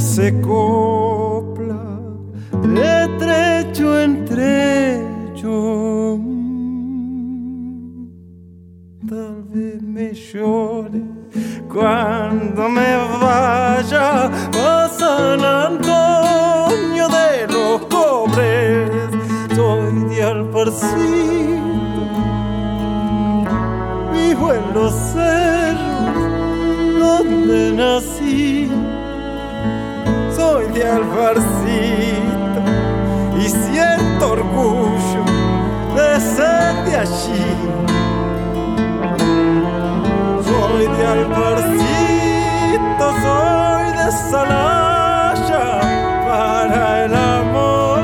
que Salaya para el amor.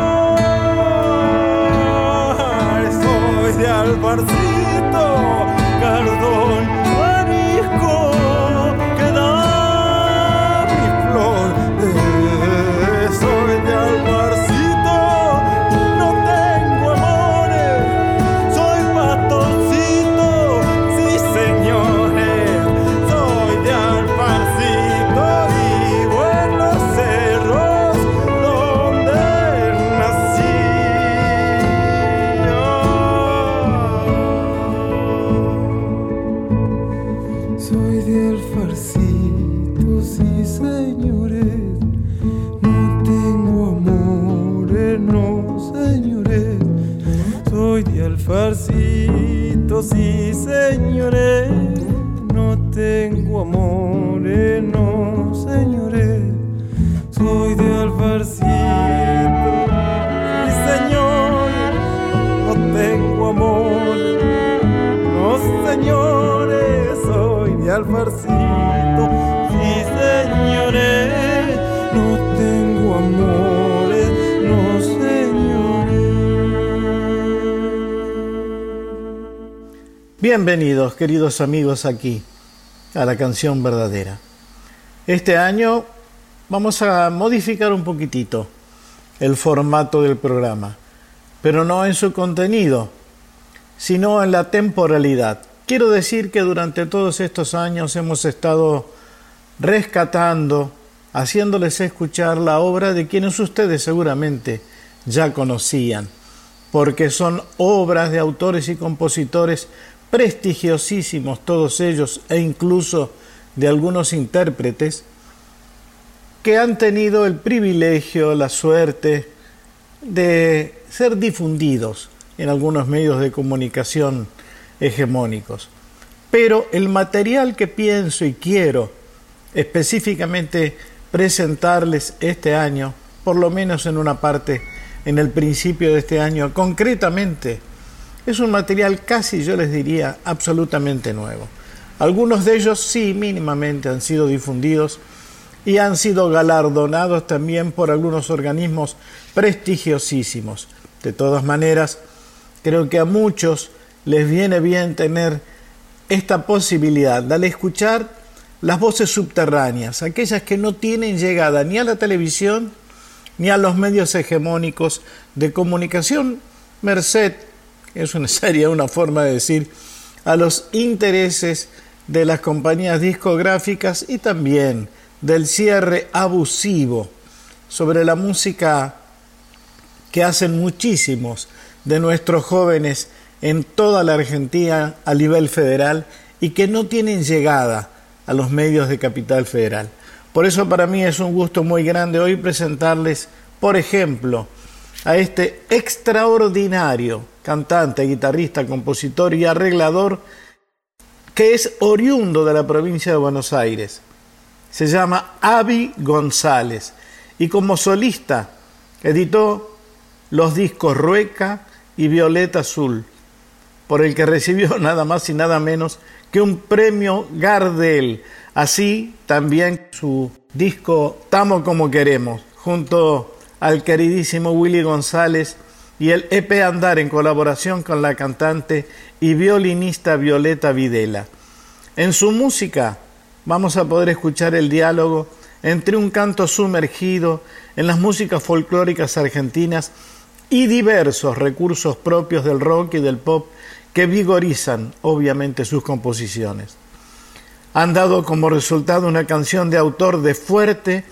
Soy de Alfarcito, Bienvenidos, queridos amigos, aquí a la canción verdadera. Este año vamos a modificar un poquitito el formato del programa, pero no en su contenido, sino en la temporalidad. Quiero decir que durante todos estos años hemos estado rescatando, haciéndoles escuchar la obra de quienes ustedes seguramente ya conocían, porque son obras de autores y compositores prestigiosísimos todos ellos e incluso de algunos intérpretes que han tenido el privilegio, la suerte de ser difundidos en algunos medios de comunicación hegemónicos. Pero el material que pienso y quiero específicamente presentarles este año, por lo menos en una parte, en el principio de este año, concretamente, es un material casi, yo les diría, absolutamente nuevo. Algunos de ellos sí mínimamente han sido difundidos y han sido galardonados también por algunos organismos prestigiosísimos. De todas maneras, creo que a muchos les viene bien tener esta posibilidad de escuchar las voces subterráneas, aquellas que no tienen llegada ni a la televisión ni a los medios hegemónicos de comunicación, merced, es una seria una forma de decir, a los intereses de las compañías discográficas y también del cierre abusivo sobre la música que hacen muchísimos de nuestros jóvenes en toda la Argentina a nivel federal y que no tienen llegada a los medios de Capital Federal. Por eso para mí es un gusto muy grande hoy presentarles, por ejemplo, a este extraordinario cantante, guitarrista, compositor y arreglador que es oriundo de la provincia de Buenos Aires. Se llama Avi González y como solista editó los discos Rueca y Violeta Azul, por el que recibió nada más y nada menos que un premio Gardel. Así también su disco Tamo como queremos, junto al queridísimo Willy González y el EP Andar en colaboración con la cantante y violinista Violeta Videla. En su música vamos a poder escuchar el diálogo entre un canto sumergido en las músicas folclóricas argentinas y diversos recursos propios del rock y del pop que vigorizan obviamente sus composiciones. Han dado como resultado una canción de autor de fuerte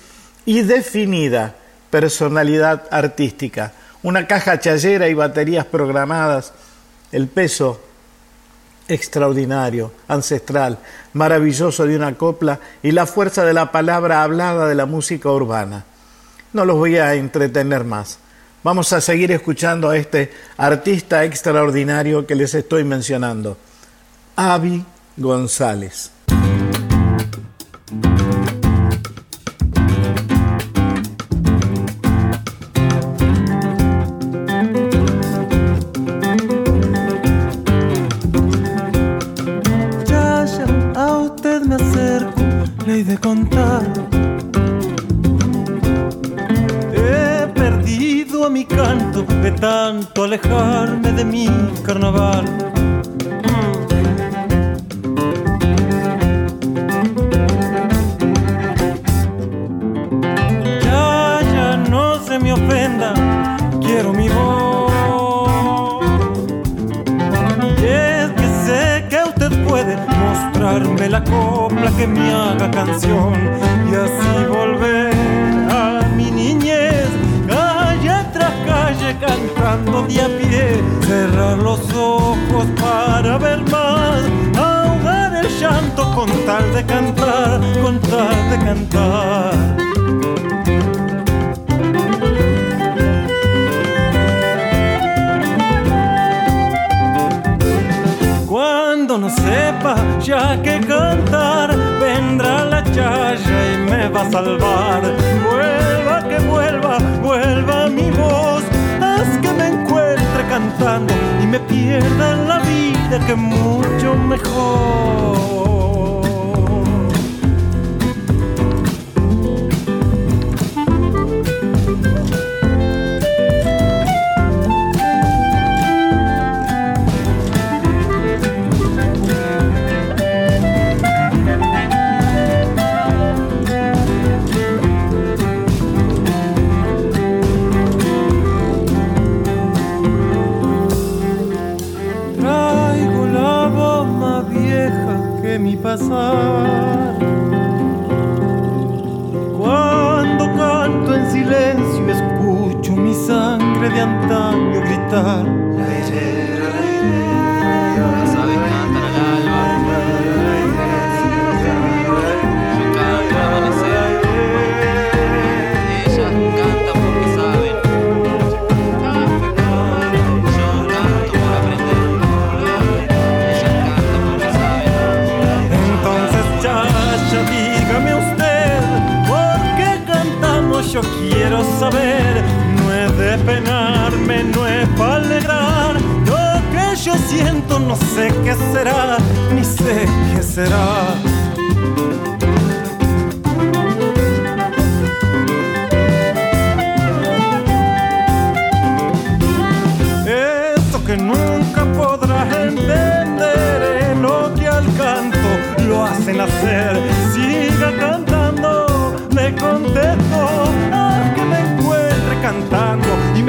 y definida personalidad artística, una caja chayera y baterías programadas, el peso extraordinario, ancestral, maravilloso de una copla y la fuerza de la palabra hablada de la música urbana. No los voy a entretener más. Vamos a seguir escuchando a este artista extraordinario que les estoy mencionando, Avi González. De contar mi canto de tanto alejarme de mi carnaval. Mostrarme la copla que me haga canción y así volver a mi niñez cantando de a pie, cerrar los ojos para ver más, ahogar el llanto con tal de cantar, con tal de cantar. Cuando no sepa ya que cantar, vendrá la chaya y me va a salvar. Vuelva que vuelva, vuelva mi voz que me encuentre cantando y me pierda la vida que mucho mejor. Cuando canto en silencio escucho mi sangre de antaño gritar penarme, no es para alegrar. Lo que yo siento, no sé qué será, ni sé qué será.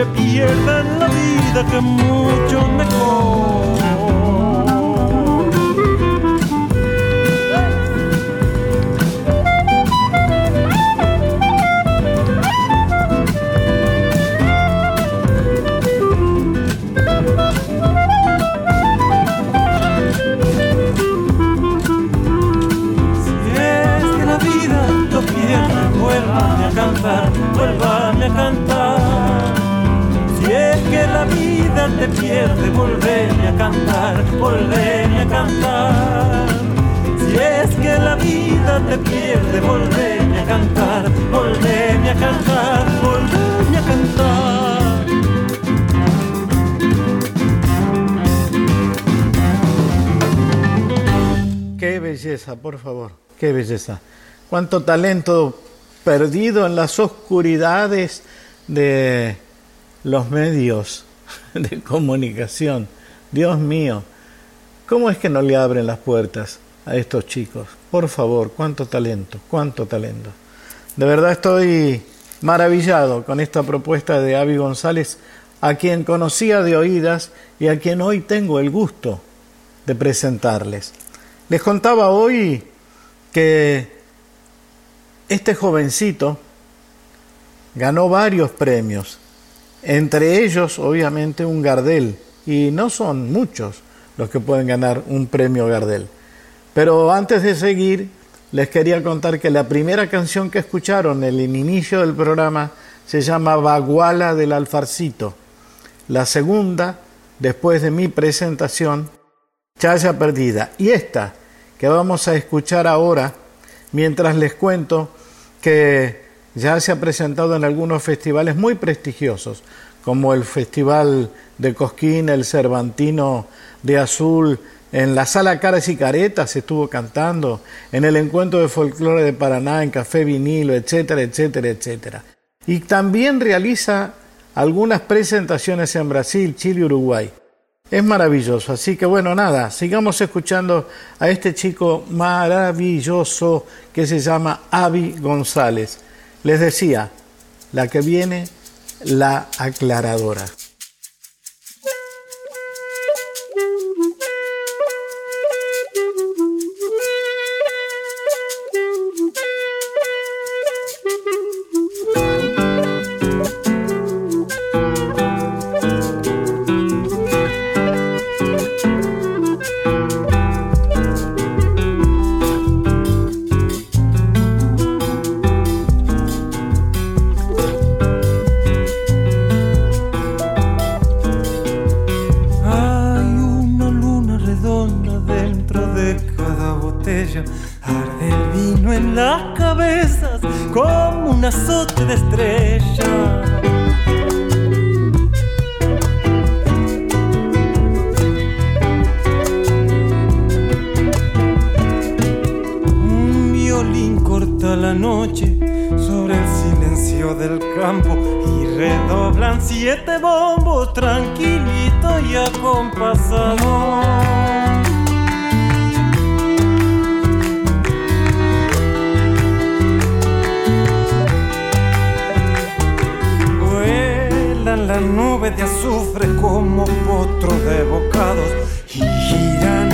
Cantando y me pierda en la vida que mucho mejor. Te pierde, volveme a cantar, volveme a cantar. Si es que la vida te pierde, volveme a cantar, volveme a cantar, volveme a cantar. Qué belleza, por favor, qué belleza. Cuánto talento perdido en las oscuridades de los medios de comunicación. Dios mío, ¿cómo es que no le abren las puertas a estos chicos? Por favor, cuánto talento, cuánto talento. De verdad estoy maravillado con esta propuesta de Avi González, a quien conocía de oídas y a quien hoy tengo el gusto de presentarles. Les contaba hoy que este jovencito ganó varios premios, entre ellos obviamente un Gardel, y no son muchos los que pueden ganar un premio Gardel. Pero antes de seguir, les quería contar que la primera canción que escucharon en el inicio del programa se llama Baguala del Alfarcito. La segunda, después de mi presentación, Chaya Perdida. Y esta que vamos a escuchar ahora, mientras les cuento que ya se ha presentado en algunos festivales muy prestigiosos, como el Festival de Cosquín, el Cervantino de Azul, en la Sala Caras y Caretas estuvo cantando, en el Encuentro de Folclore de Paraná, en Café Vinilo, etcétera, etcétera, etcétera. Y también realiza algunas presentaciones en Brasil, Chile y Uruguay. Es maravilloso, así que bueno, nada, sigamos escuchando a este chico maravilloso que se llama Avi González. Les decía, la que viene, la aclaradora. Y redoblan siete bombos tranquilito y acompasado. La nube de azufre como potros de bocados y giran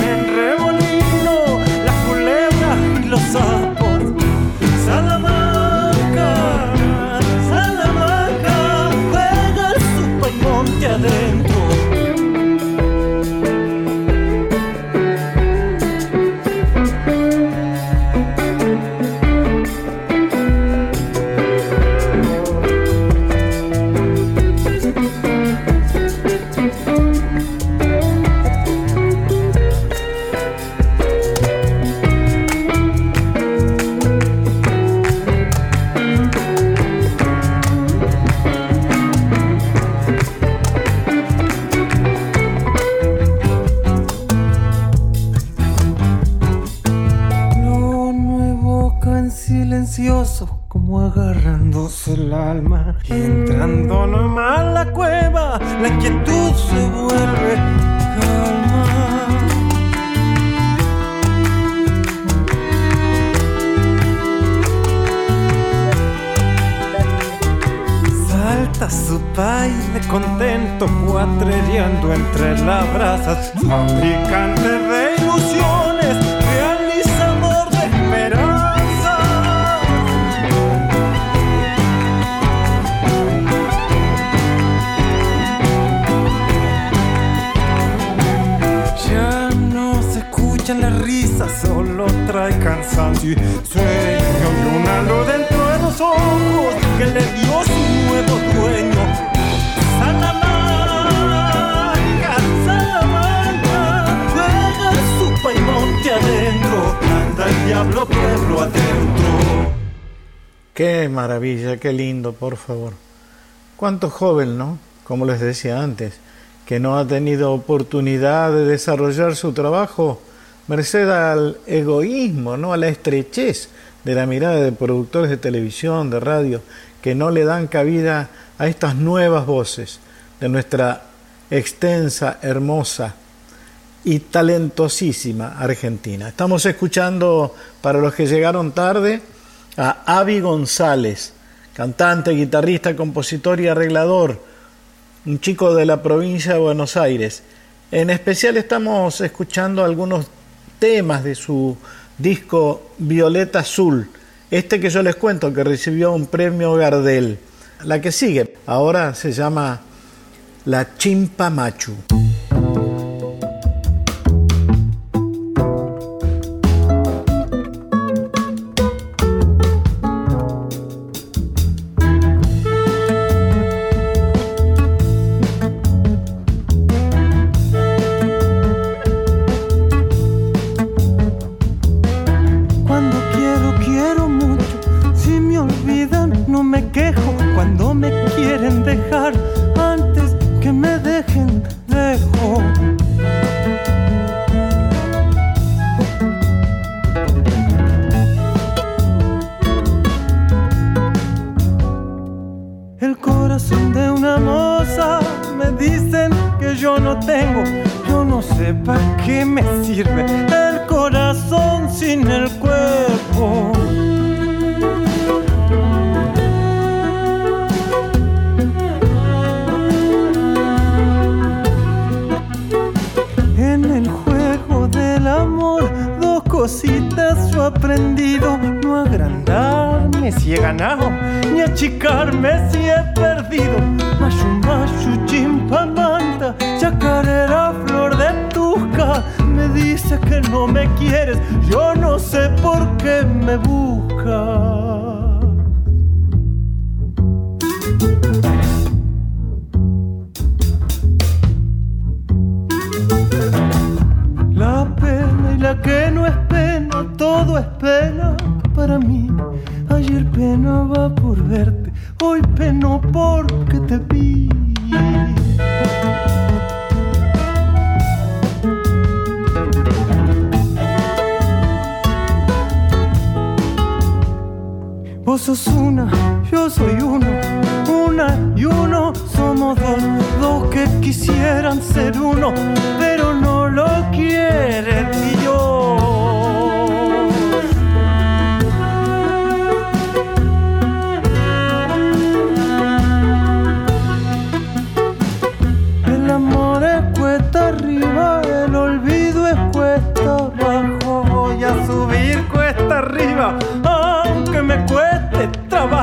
solo trae cansancio y sueño de un halo dentro de los ojos que le dio su nuevo dueño. Salamanca, Salamanca, juega su paimonte adentro, anda el diablo pueblo adentro. Qué maravilla, qué lindo, por favor. Cuánto joven, ¿no? Como les decía antes, que no ha tenido oportunidad de desarrollar su trabajo merced al egoísmo, ¿no? a la estrechez de la mirada de productores de televisión, de radio, que no le dan cabida a estas nuevas voces de nuestra extensa, hermosa y talentosísima Argentina. Estamos escuchando, para los que llegaron tarde, a Avi González, cantante, guitarrista, compositor y arreglador, un chico de la provincia de Buenos Aires. En especial estamos escuchando algunos temas de su disco Violeta Azul, este que yo les cuento que recibió un premio Gardel. La que sigue ahora se llama La Chimpa Machu. qué me sirve el corazón sin el cuerpo? En el juego del amor, dos cositas yo he aprendido, no agrandarme si he ganado, ni achicarme si he perdido. Machu machu chimpamanta, chacarera me dice que no me quieres, yo no sé por qué me buscas.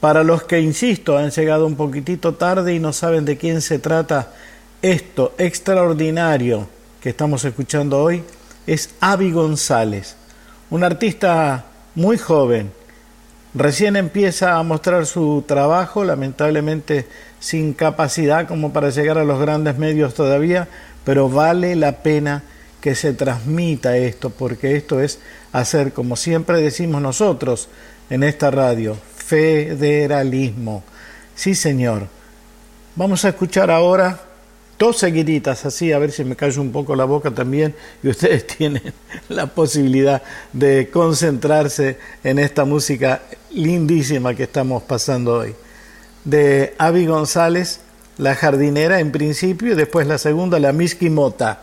Para los que, insisto, han llegado un poquitito tarde y no saben de quién se trata, esto extraordinario que estamos escuchando hoy es Avi González, un artista muy joven, Recién empieza a mostrar su trabajo, lamentablemente sin capacidad como para llegar a los grandes medios todavía, pero vale la pena que se transmita esto, porque esto es hacer, como siempre decimos nosotros en esta radio, federalismo. Sí, señor. Vamos a escuchar ahora dos seguiditas así, a ver si me callo un poco la boca también y ustedes tienen la posibilidad de concentrarse en esta música lindísima que estamos pasando hoy. De Avi González, La jardinera en principio, y después la segunda, La Misquimota.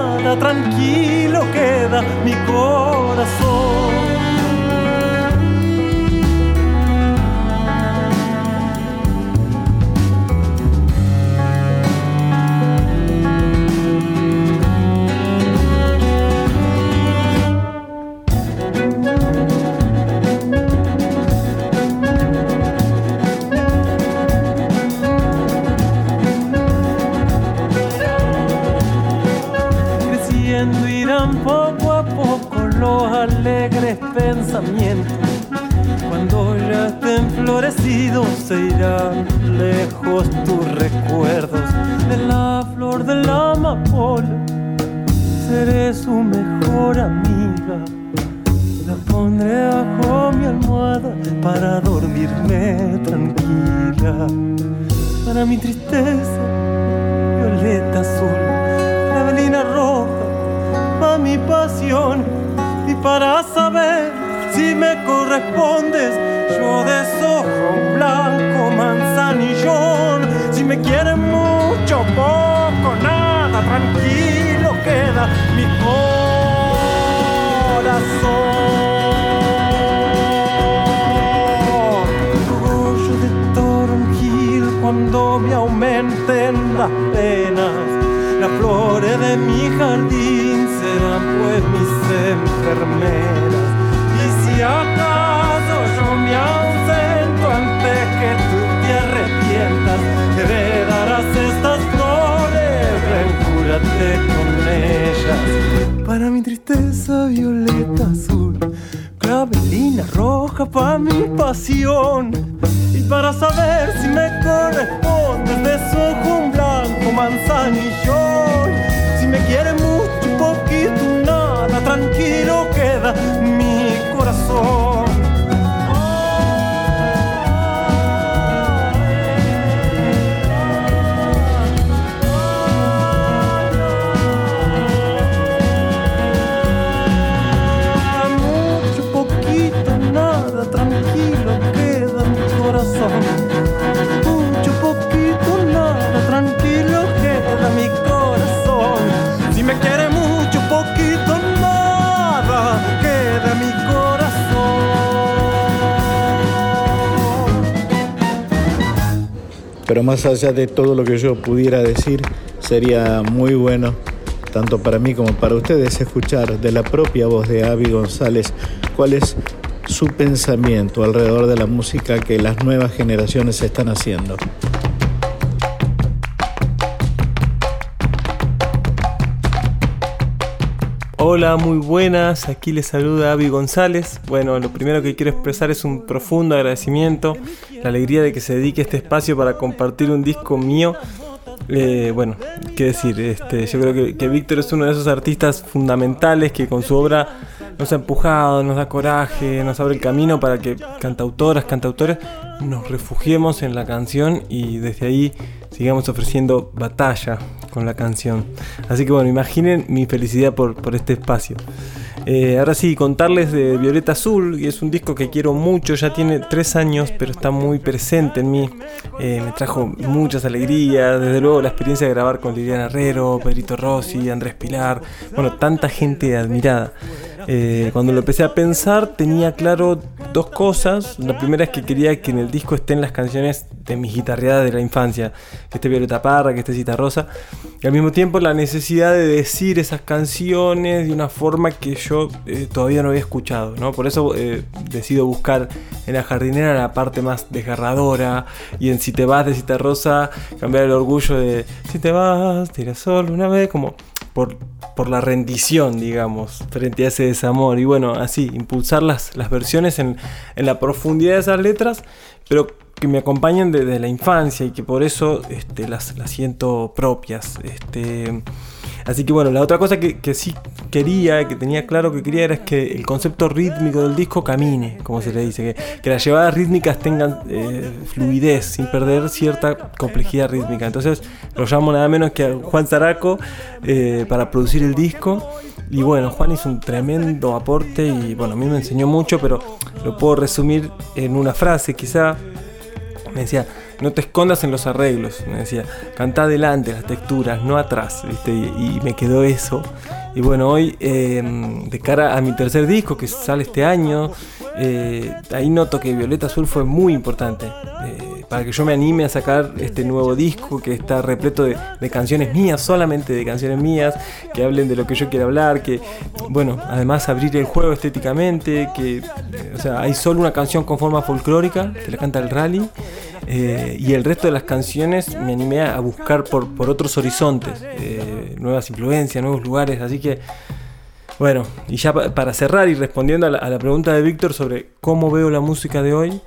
tranquilo queda mi corazón. Pensamientos. Cuando ya estén florecidos se irán lejos tus recuerdos de la flor de la amapola. Seré su mejor amiga. La pondré bajo mi almohada para dormirme tranquila. Para mi tristeza, violeta azul, clavelina roja, para mi pasión para saber si me correspondes, yo desojo blanco manzanillón. Si me quieren mucho, poco, nada, tranquilo queda mi corazón. Más allá de todo lo que yo pudiera decir, sería muy bueno, tanto para mí como para ustedes, escuchar de la propia voz de Avi González cuál es su pensamiento alrededor de la música que las nuevas generaciones están haciendo. Hola, muy buenas. Aquí les saluda Avi González. Bueno, lo primero que quiero expresar es un profundo agradecimiento, la alegría de que se dedique este espacio para compartir un disco mío. Eh, bueno, qué decir, este, yo creo que, que Víctor es uno de esos artistas fundamentales que con su obra nos ha empujado, nos da coraje, nos abre el camino para que cantautoras, cantautores nos refugiemos en la canción y desde ahí sigamos ofreciendo batalla con la canción. Así que bueno, imaginen mi felicidad por, por este espacio. Eh, ahora sí, contarles de Violeta Azul, y es un disco que quiero mucho, ya tiene tres años, pero está muy presente en mí. Eh, me trajo muchas alegrías, desde luego la experiencia de grabar con Liliana Herrero, Pedrito Rossi, Andrés Pilar, bueno, tanta gente admirada. Eh, cuando lo empecé a pensar tenía claro dos cosas. La primera es que quería que en el disco estén las canciones de mis guitarreadas de la infancia, que esté Violeta Parra, que esté Cita Rosa, y al mismo tiempo la necesidad de decir esas canciones de una forma que yo eh, todavía no había escuchado. ¿no? Por eso eh, decido buscar en la jardinera la parte más desgarradora y en Si te vas de Cita Rosa cambiar el orgullo de Si te vas, te irás solo una vez, como por, por la rendición, digamos, frente a ese desamor. Y bueno, así, impulsar las, las versiones en, en la profundidad de esas letras, pero que me acompañan desde la infancia y que por eso este, las, las siento propias. Este, Así que bueno, la otra cosa que, sí quería, que tenía claro que quería, era que el concepto rítmico del disco camine, como se le dice, que, las llevadas rítmicas tengan eh, fluidez sin perder cierta complejidad rítmica. Entonces lo llamo nada menos que a Juan Zaraco eh, para producir el disco. Y bueno, Juan hizo un tremendo aporte y bueno, a mí me enseñó mucho, pero lo puedo resumir en una frase quizá. Me decía, no te escondas en los arreglos, me decía, canta adelante las texturas, no atrás, ¿viste? Y, me quedó eso. Y bueno, hoy, em, de cara a mi tercer disco que sale este año, eh, ahí noto que Violeta Azul fue muy importante eh, para que yo me anime a sacar este nuevo disco que está repleto de, de, canciones mías, solamente de canciones mías, que hablen de lo que yo quiero hablar, que, bueno, además abrir el juego estéticamente, que, o sea, hay solo una canción con forma folclórica, que la canta el rally. Eh, y el resto de las canciones me animé a buscar por, por otros horizontes, eh, nuevas influencias, nuevos lugares, así que bueno, y ya para cerrar y respondiendo a la, pregunta de Víctor sobre cómo veo la música de hoy,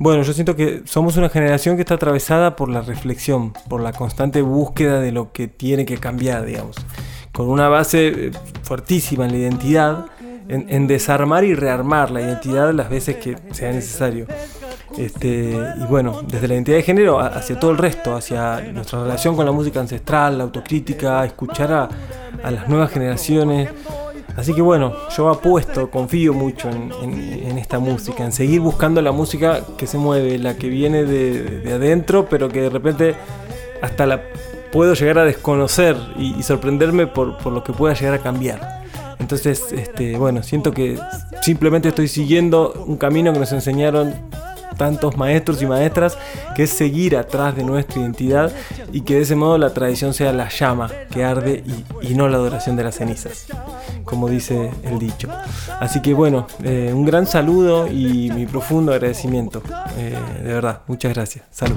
bueno, yo siento que somos una generación que está atravesada por la reflexión, por la constante búsqueda de lo que tiene que cambiar, digamos, con una base eh, fuertísima en la identidad, en, en desarmar y rearmar la identidad las veces que sea necesario. Este, y bueno, desde la identidad de género hacia todo el resto, hacia nuestra relación con la música ancestral, la autocrítica, escuchar a, las nuevas generaciones. Así que bueno, yo apuesto, confío mucho en, esta música, en seguir buscando la música que se mueve, la que viene de, adentro, pero que de repente hasta la puedo llegar a desconocer y, sorprenderme por, por, lo que pueda llegar a cambiar. Entonces, este, bueno, siento que simplemente estoy siguiendo un camino que nos enseñaron tantos maestros y maestras, que es seguir atrás de nuestra identidad y que de ese modo la tradición sea la llama que arde y, no la adoración de las cenizas, como dice el dicho. Así que bueno, eh, un gran saludo y mi profundo agradecimiento. Eh, de verdad, muchas gracias. Salud.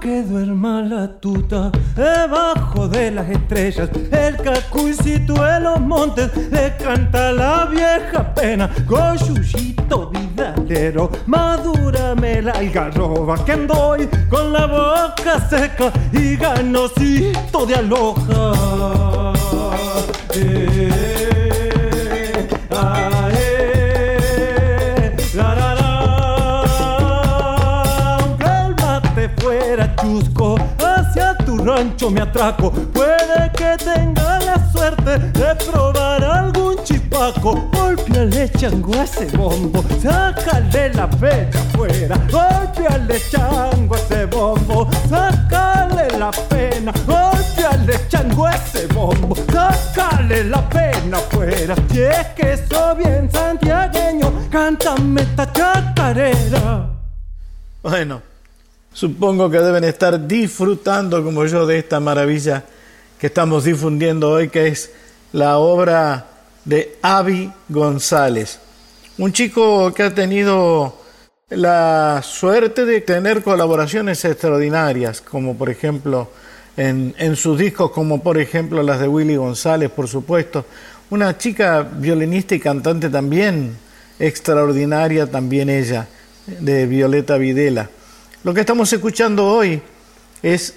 Que duerma la tuta debajo de las estrellas. El cacuicito de los montes le canta la vieja pena. Coyullito vidalero, madúrame la algarroba que andoy con la boca seca y ganosito de aloja. Eh. Rancho me atraco. Puede que tenga la suerte de probar algún chispaco. Golpeale chango a ese bombo, sácale la pena afuera. Golpeale chango a ese bombo, sácale la pena. Golpeale chango a ese bombo, sácale la pena afuera. Si es que soy bien santiagueño, cántame esta chacarera. Bueno, Supongo que deben estar disfrutando como yo de esta maravilla que estamos difundiendo hoy, que es la obra de Avi González. Un chico que ha tenido la suerte de tener colaboraciones extraordinarias, como por ejemplo en, en, sus discos, como por ejemplo las de Willy González, por supuesto. Una chica violinista y cantante también extraordinaria, también ella, de Violeta Videla. Lo que estamos escuchando hoy es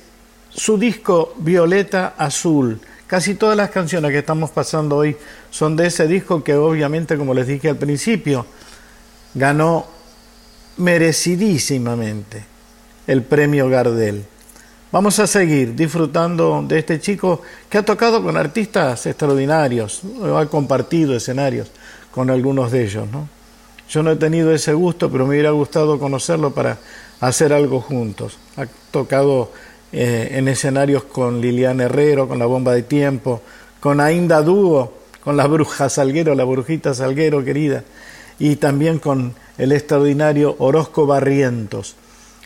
su disco Violeta Azul, Casi todas las canciones que estamos pasando hoy son de ese disco que obviamente, como les dije al principio, ganó merecidísimamente el premio Gardel. Vamos a seguir disfrutando de este chico que ha tocado con artistas extraordinarios, ha compartido escenarios con algunos de ellos. ¿no? Yo no he tenido ese gusto, pero me hubiera gustado conocerlo para hacer algo juntos. Ha tocado eh, en escenarios con Liliana Herrero, con La Bomba de Tiempo, con Ainda Dúo, con la Bruja Salguero, la Brujita Salguero querida, y también con el extraordinario Orozco Barrientos.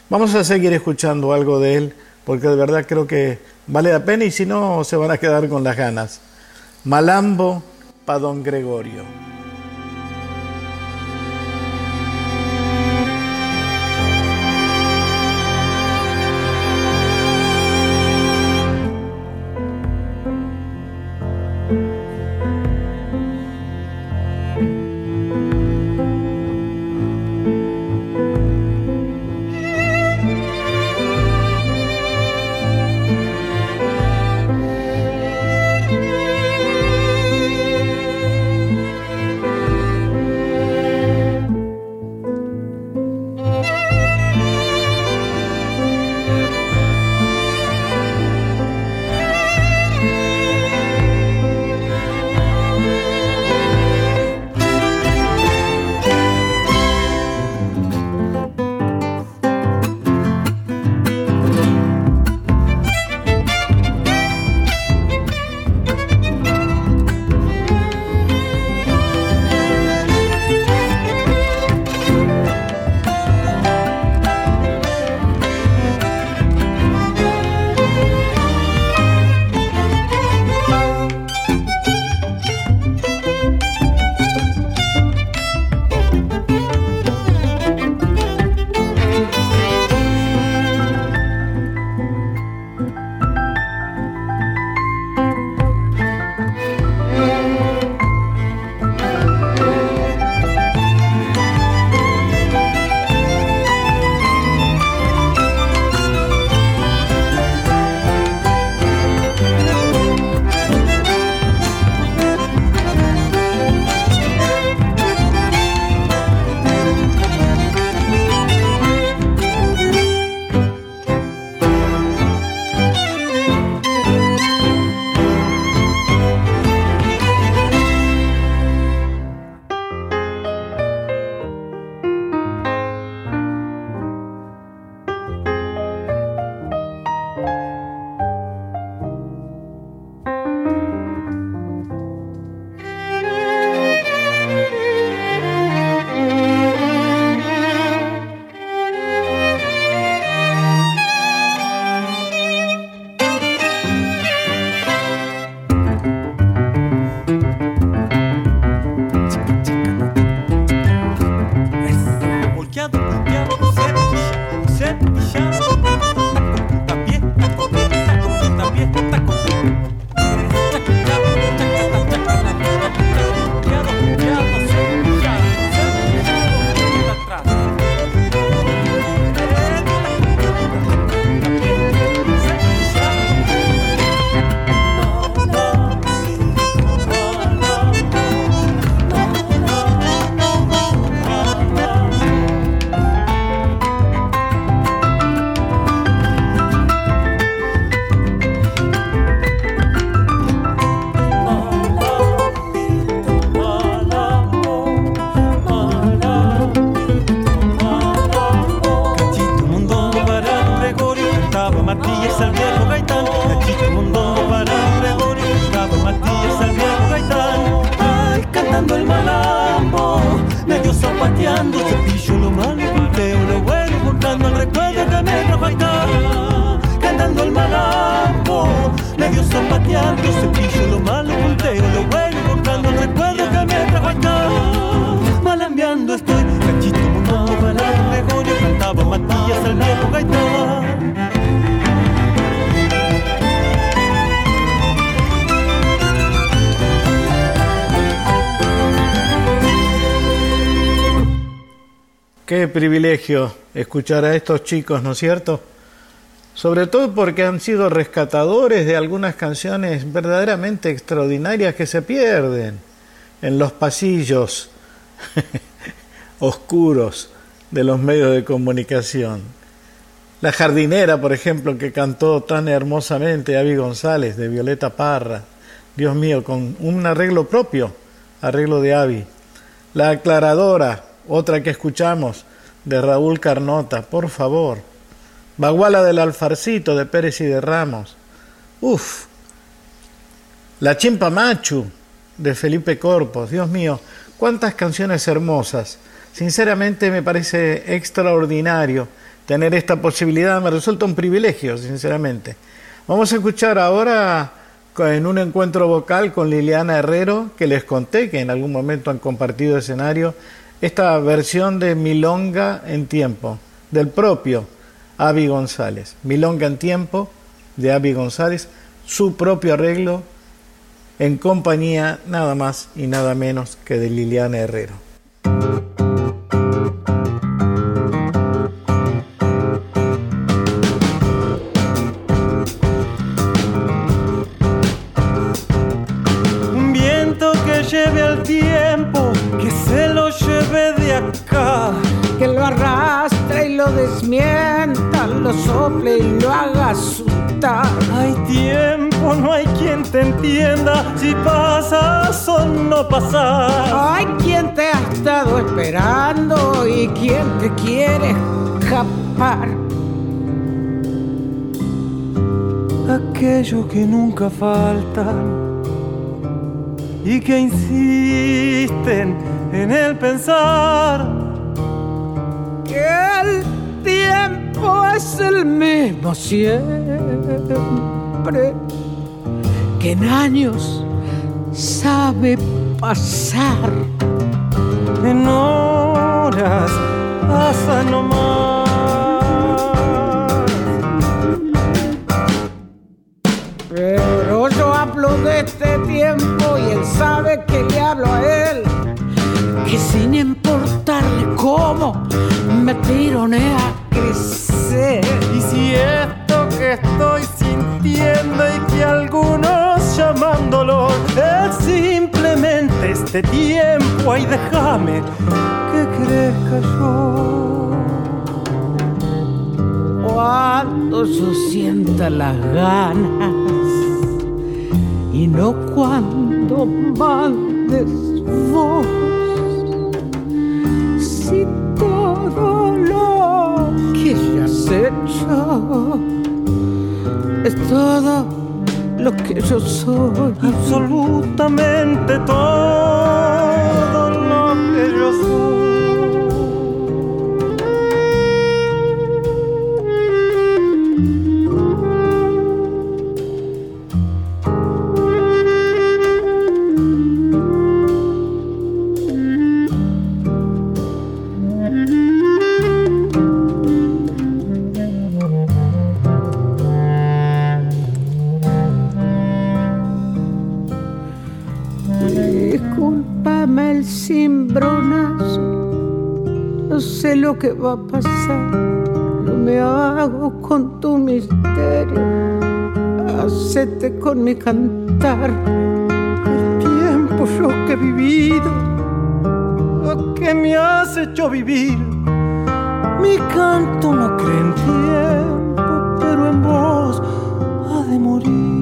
Vamos a seguir escuchando algo de él, porque de verdad creo que vale la pena y si no, se van a quedar con las ganas. Malambo para don Gregorio. Escuchar a estos chicos, ¿no es cierto? sobre todo porque han sido rescatadores de algunas canciones verdaderamente extraordinarias que se pierden en los pasillos oscuros de los medios de comunicación. La jardinera, por ejemplo, que cantó tan hermosamente Avi González de Violeta Parra, Dios mío, con un arreglo propio, arreglo de Avi. La aclaradora, otra que escuchamos, de Raúl Carnota, por favor. Baguala del Alfarcito de Pérez y de Ramos. Uf. La Chimpa Machu de Felipe Corpos. Dios mío, cuántas canciones hermosas. Sinceramente me parece extraordinario tener esta posibilidad. Me resulta un privilegio, sinceramente. Vamos a escuchar ahora en un encuentro vocal con Liliana Herrero, que les conté que en algún momento han compartido escenario, esta versión de Milonga en tiempo, del propio Avi González. Milonga en tiempo de Avi González, su propio arreglo en compañía nada más y nada menos que de Liliana Herrero. Y lo sople y lo haga asustar. Hay tiempo, no hay quien te entienda si pasas o no pasas. Hay quien te ha estado esperando y quien te quiere escapar. Aquello que nunca faltan y que insisten en el pensar Que el tiempo es el mismo siempre. Que en años sabe pasar. en horas pasa nomás. Pero yo hablo de este tiempo y él sabe que le hablo a él. Que sin importarle cómo me tironea Y si esto que estoy sintiendo y que algunos llaman dolor es simplemente este tiempo, ay déjame que crezca yo. Cuando yo sienta las ganas y no cuando mandes vos. Si todo lo hecho es todo lo que yo soy. Absolutamente todo lo que yo soy. Lo que va a pasar, no me hago con tu misterio, hacete con mi cantar. El tiempo yo que he vivido, lo que me has hecho vivir. Mi canto no cree en tiempo, pero en vos ha de morir.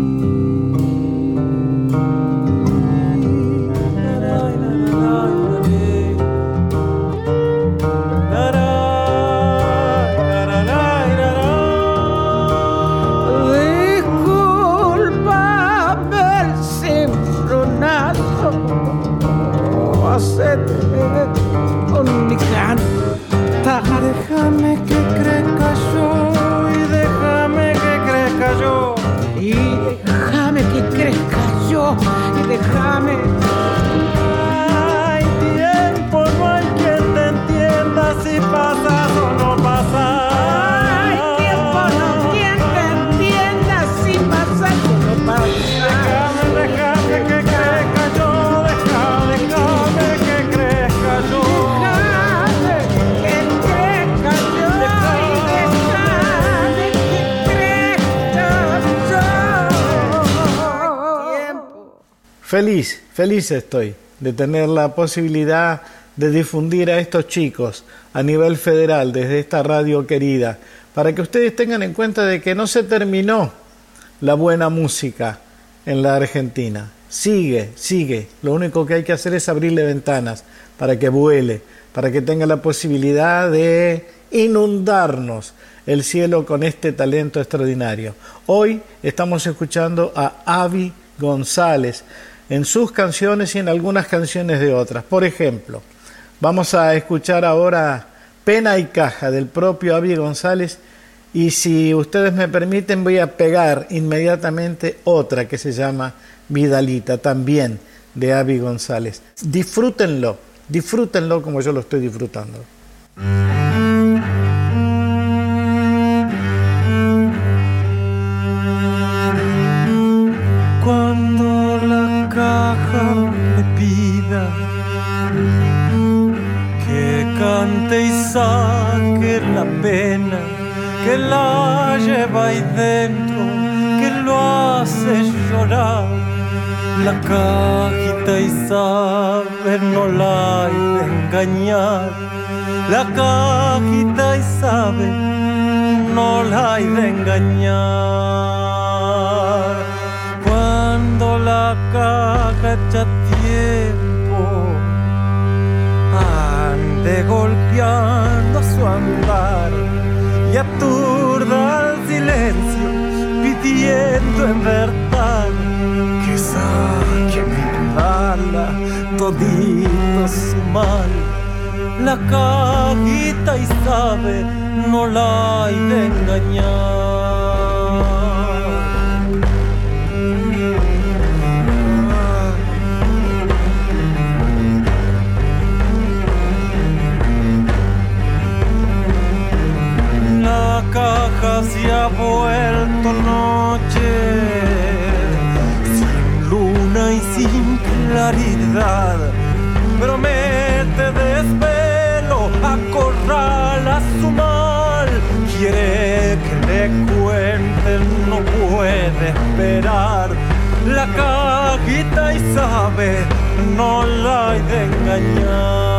Feliz, feliz estoy de tener la posibilidad de difundir a estos chicos a nivel federal desde esta radio querida, para que ustedes tengan en cuenta de que no se terminó la buena música en la Argentina. Sigue, sigue. Lo único que hay que hacer es abrirle ventanas para que vuele, para que tenga la posibilidad de inundarnos el cielo con este talento extraordinario. Hoy estamos escuchando a Avi González en sus canciones y en algunas canciones de otras. Por ejemplo, vamos a escuchar ahora Pena y Caja del propio Avi González y si ustedes me permiten voy a pegar inmediatamente otra que se llama Vidalita, también de Avi González. Disfrútenlo, disfrútenlo como yo lo estoy disfrutando. Caja me pida que cante y saque la pena que la lleva ahí dentro, que lo hace llorar. La cajita y sabe no la hay de engañar. La cajita y sabe no la hay de engañar. Caja tiempo. Ande golpeando su andar y aturda al silencio pidiendo en verdad que saque mi bala todito su mal. La cajita y sabe no la hay de engañar caja se ha vuelto noche, sin luna y sin claridad. Promete desvelo, acorrala su mal. Quiere que le cuenten, no puede esperar. La cajita y sabe, no la hay de engañar.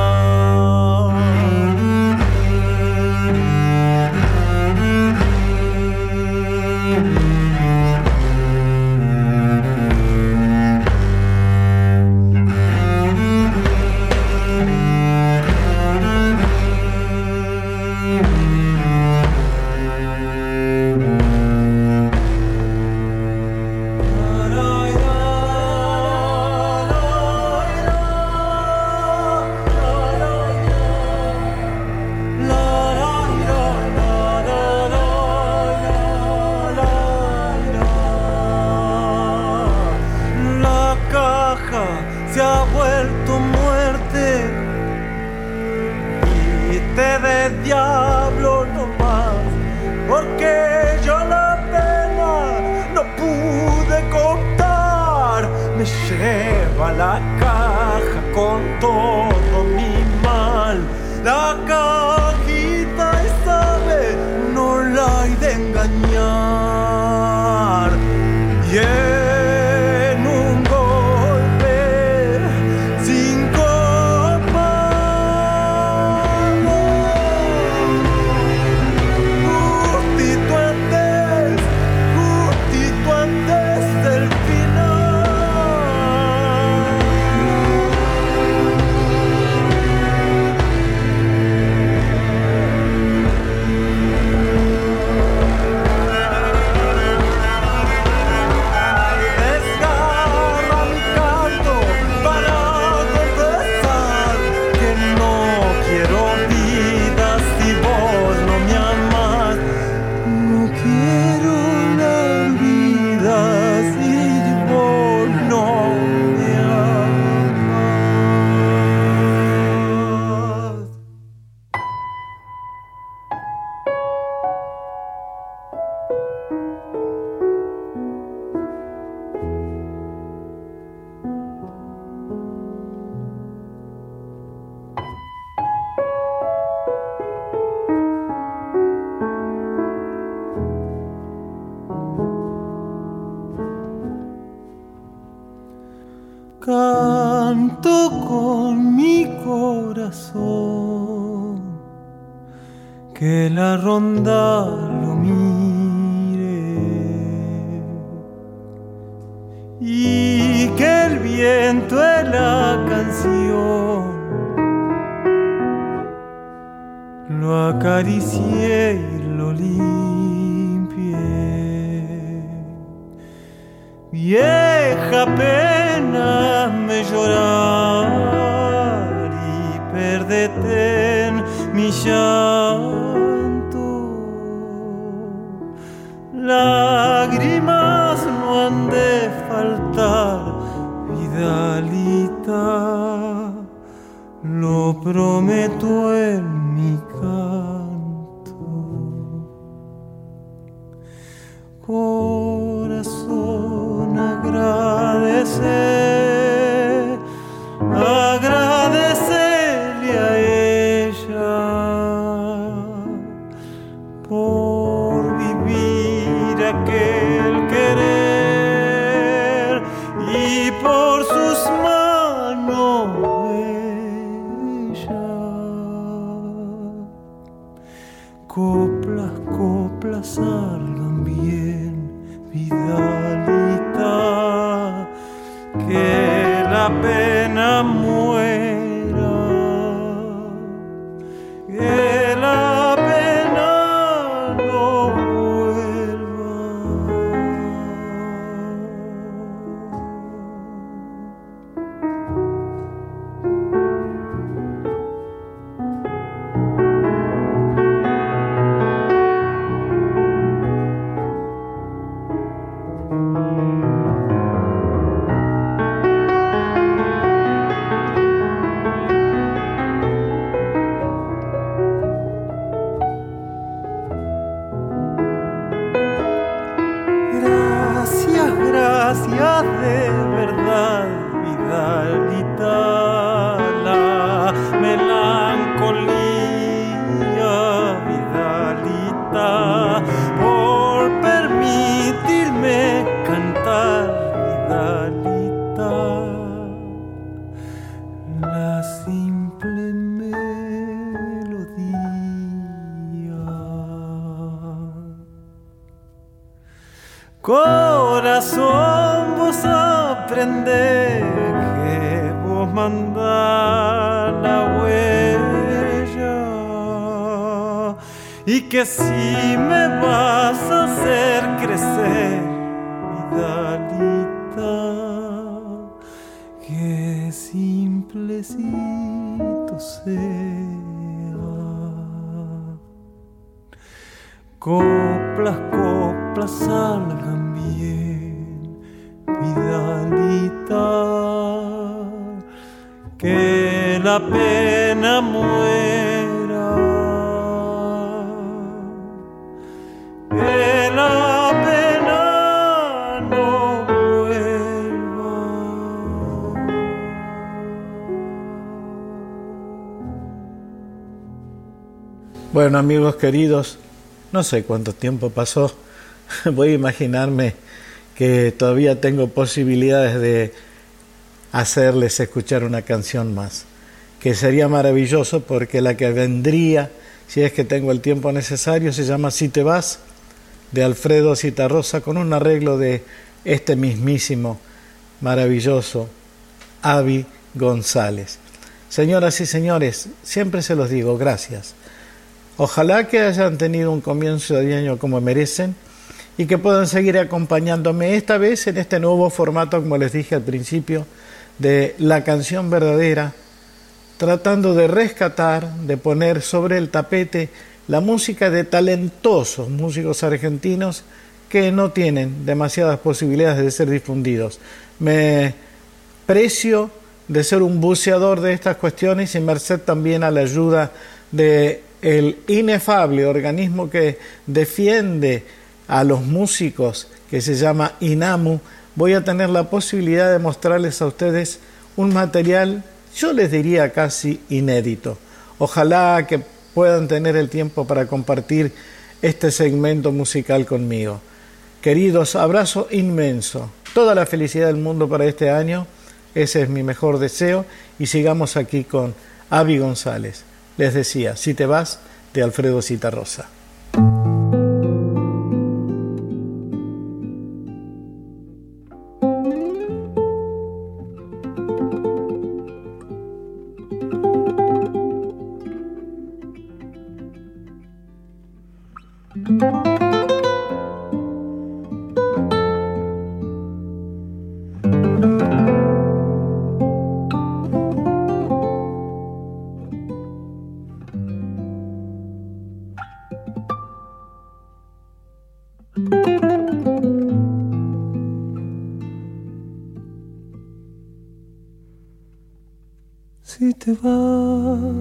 Con mi corazón, que la ronda lo mire. Y que el viento de la canción. Lo acaricie y lo limpie. Vieja pena y perdete en mi llanto. Lágrimas no han de faltar, Vidalita, lo prometo Bueno, amigos queridos, no sé cuánto tiempo pasó. Voy a imaginarme que todavía tengo posibilidades de hacerles escuchar una canción más, que sería maravilloso porque la que vendría, si es que tengo el tiempo necesario, se llama Si te vas, de Alfredo Citarrosa, con un arreglo de este mismísimo, maravilloso Avi González. Señoras y señores, siempre se los digo, gracias. Ojalá que hayan tenido un comienzo de año como merecen y que puedan seguir acompañándome esta vez en este nuevo formato, como les dije al principio, de la canción verdadera, tratando de rescatar, de poner sobre el tapete la música de talentosos músicos argentinos que no tienen demasiadas posibilidades de ser difundidos. Me precio de ser un buceador de estas cuestiones y merced también a la ayuda de el inefable organismo que defiende a los músicos que se llama INAMU, voy a tener la posibilidad de mostrarles a ustedes un material, yo les diría casi inédito. Ojalá que puedan tener el tiempo para compartir este segmento musical conmigo. Queridos, abrazo inmenso, toda la felicidad del mundo para este año Ese es mi mejor deseo y sigamos aquí con Avi González. Les decía, si te vas, de Alfredo Citarrosa. Si te vas,